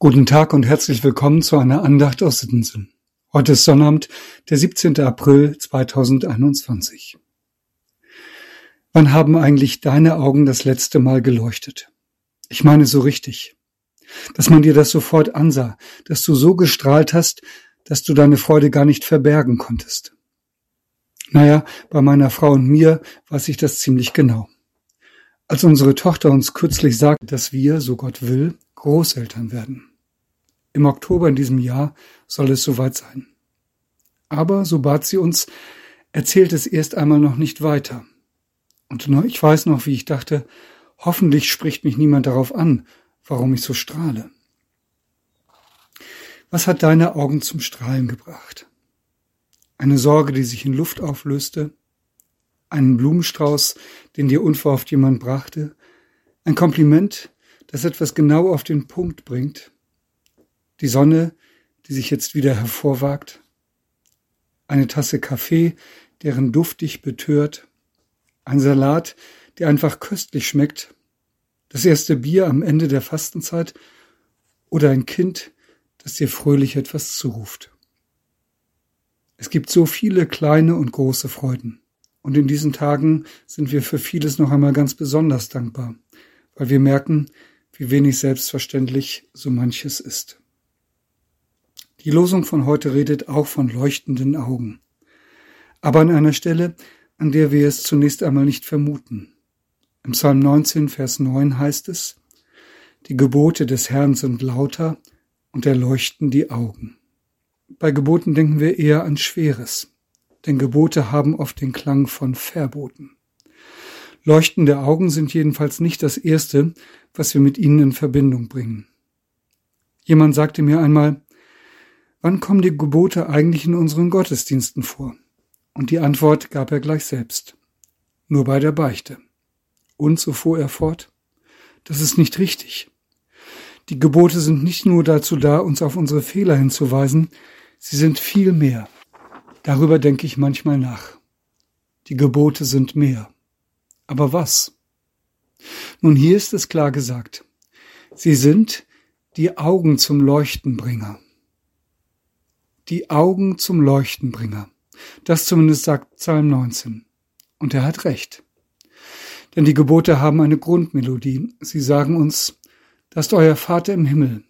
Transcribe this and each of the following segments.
Guten Tag und herzlich willkommen zu einer Andacht aus Sittensen. Heute ist Sonnabend, der 17. April 2021. Wann haben eigentlich deine Augen das letzte Mal geleuchtet? Ich meine so richtig. Dass man dir das sofort ansah, dass du so gestrahlt hast, dass du deine Freude gar nicht verbergen konntest. Naja, bei meiner Frau und mir weiß ich das ziemlich genau. Als unsere Tochter uns kürzlich sagte, dass wir, so Gott will, Großeltern werden. Im Oktober in diesem Jahr soll es soweit sein. Aber, so bat sie uns, erzählt es erst einmal noch nicht weiter. Und ich weiß noch, wie ich dachte, hoffentlich spricht mich niemand darauf an, warum ich so strahle. Was hat deine Augen zum Strahlen gebracht? Eine Sorge, die sich in Luft auflöste? Einen Blumenstrauß, den dir unverhofft jemand brachte? Ein Kompliment, das etwas genau auf den Punkt bringt? Die Sonne, die sich jetzt wieder hervorwagt, eine Tasse Kaffee, deren Duft dich betört, ein Salat, der einfach köstlich schmeckt, das erste Bier am Ende der Fastenzeit oder ein Kind, das dir fröhlich etwas zuruft. Es gibt so viele kleine und große Freuden. Und in diesen Tagen sind wir für vieles noch einmal ganz besonders dankbar, weil wir merken, wie wenig selbstverständlich so manches ist. Die Losung von heute redet auch von leuchtenden Augen. Aber an einer Stelle, an der wir es zunächst einmal nicht vermuten. Im Psalm 19, Vers 9 heißt es, die Gebote des Herrn sind lauter und erleuchten die Augen. Bei Geboten denken wir eher an Schweres, denn Gebote haben oft den Klang von Verboten. Leuchtende Augen sind jedenfalls nicht das Erste, was wir mit ihnen in Verbindung bringen. Jemand sagte mir einmal, wann kommen die Gebote eigentlich in unseren Gottesdiensten vor? Und die Antwort gab er gleich selbst. Nur bei der Beichte. Und so fuhr er fort, das ist nicht richtig. Die Gebote sind nicht nur dazu da, uns auf unsere Fehler hinzuweisen, sie sind viel mehr. Darüber denke ich manchmal nach. Die Gebote sind mehr. Aber was? Nun, hier ist es klar gesagt. Sie sind die Augen zum Leuchtenbringer die Augen zum Leuchtenbringer. Das zumindest sagt Psalm 19. Und er hat recht. Denn die Gebote haben eine Grundmelodie. Sie sagen uns, dass euer Vater im Himmel,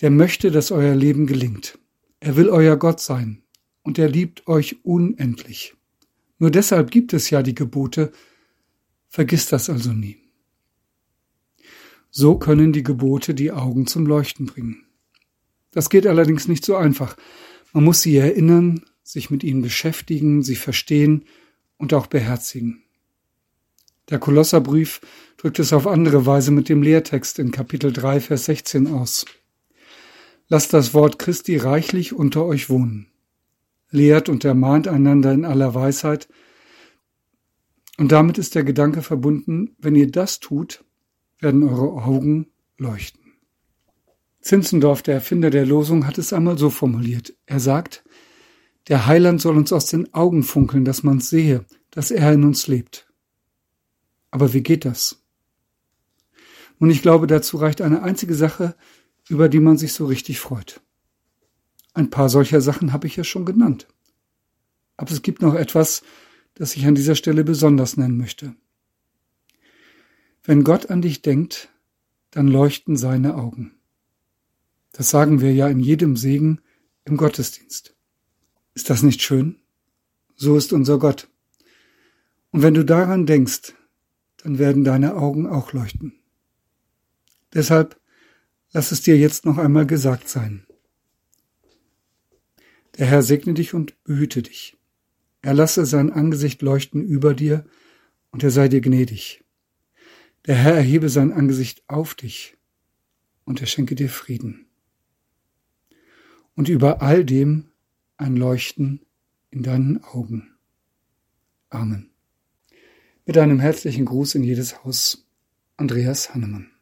der möchte, dass euer Leben gelingt. Er will euer Gott sein und er liebt euch unendlich. Nur deshalb gibt es ja die Gebote. Vergiss das also nie. So können die Gebote die Augen zum Leuchten bringen. Das geht allerdings nicht so einfach, man muss sie erinnern, sich mit ihnen beschäftigen, sie verstehen und auch beherzigen. Der Kolosserbrief drückt es auf andere Weise mit dem Lehrtext in Kapitel 3, Vers 16 aus. Lasst das Wort Christi reichlich unter euch wohnen. Lehrt und ermahnt einander in aller Weisheit. Und damit ist der Gedanke verbunden, wenn ihr das tut, werden eure Augen leuchten. Zinzendorf, der Erfinder der Losung, hat es einmal so formuliert. Er sagt, der Heiland soll uns aus den Augen funkeln, dass man sehe, dass er in uns lebt. Aber wie geht das? Und ich glaube, dazu reicht eine einzige Sache, über die man sich so richtig freut. Ein paar solcher Sachen habe ich ja schon genannt. Aber es gibt noch etwas, das ich an dieser Stelle besonders nennen möchte. Wenn Gott an dich denkt, dann leuchten seine Augen. Das sagen wir ja in jedem Segen im Gottesdienst. Ist das nicht schön? So ist unser Gott. Und wenn du daran denkst, dann werden deine Augen auch leuchten. Deshalb lass es dir jetzt noch einmal gesagt sein. Der Herr segne dich und behüte dich. Er lasse sein Angesicht leuchten über dir und er sei dir gnädig. Der Herr erhebe sein Angesicht auf dich und er schenke dir Frieden und über all dem ein Leuchten in deinen Augen. Amen. Mit einem herzlichen Gruß in jedes Haus, Andreas Hannemann.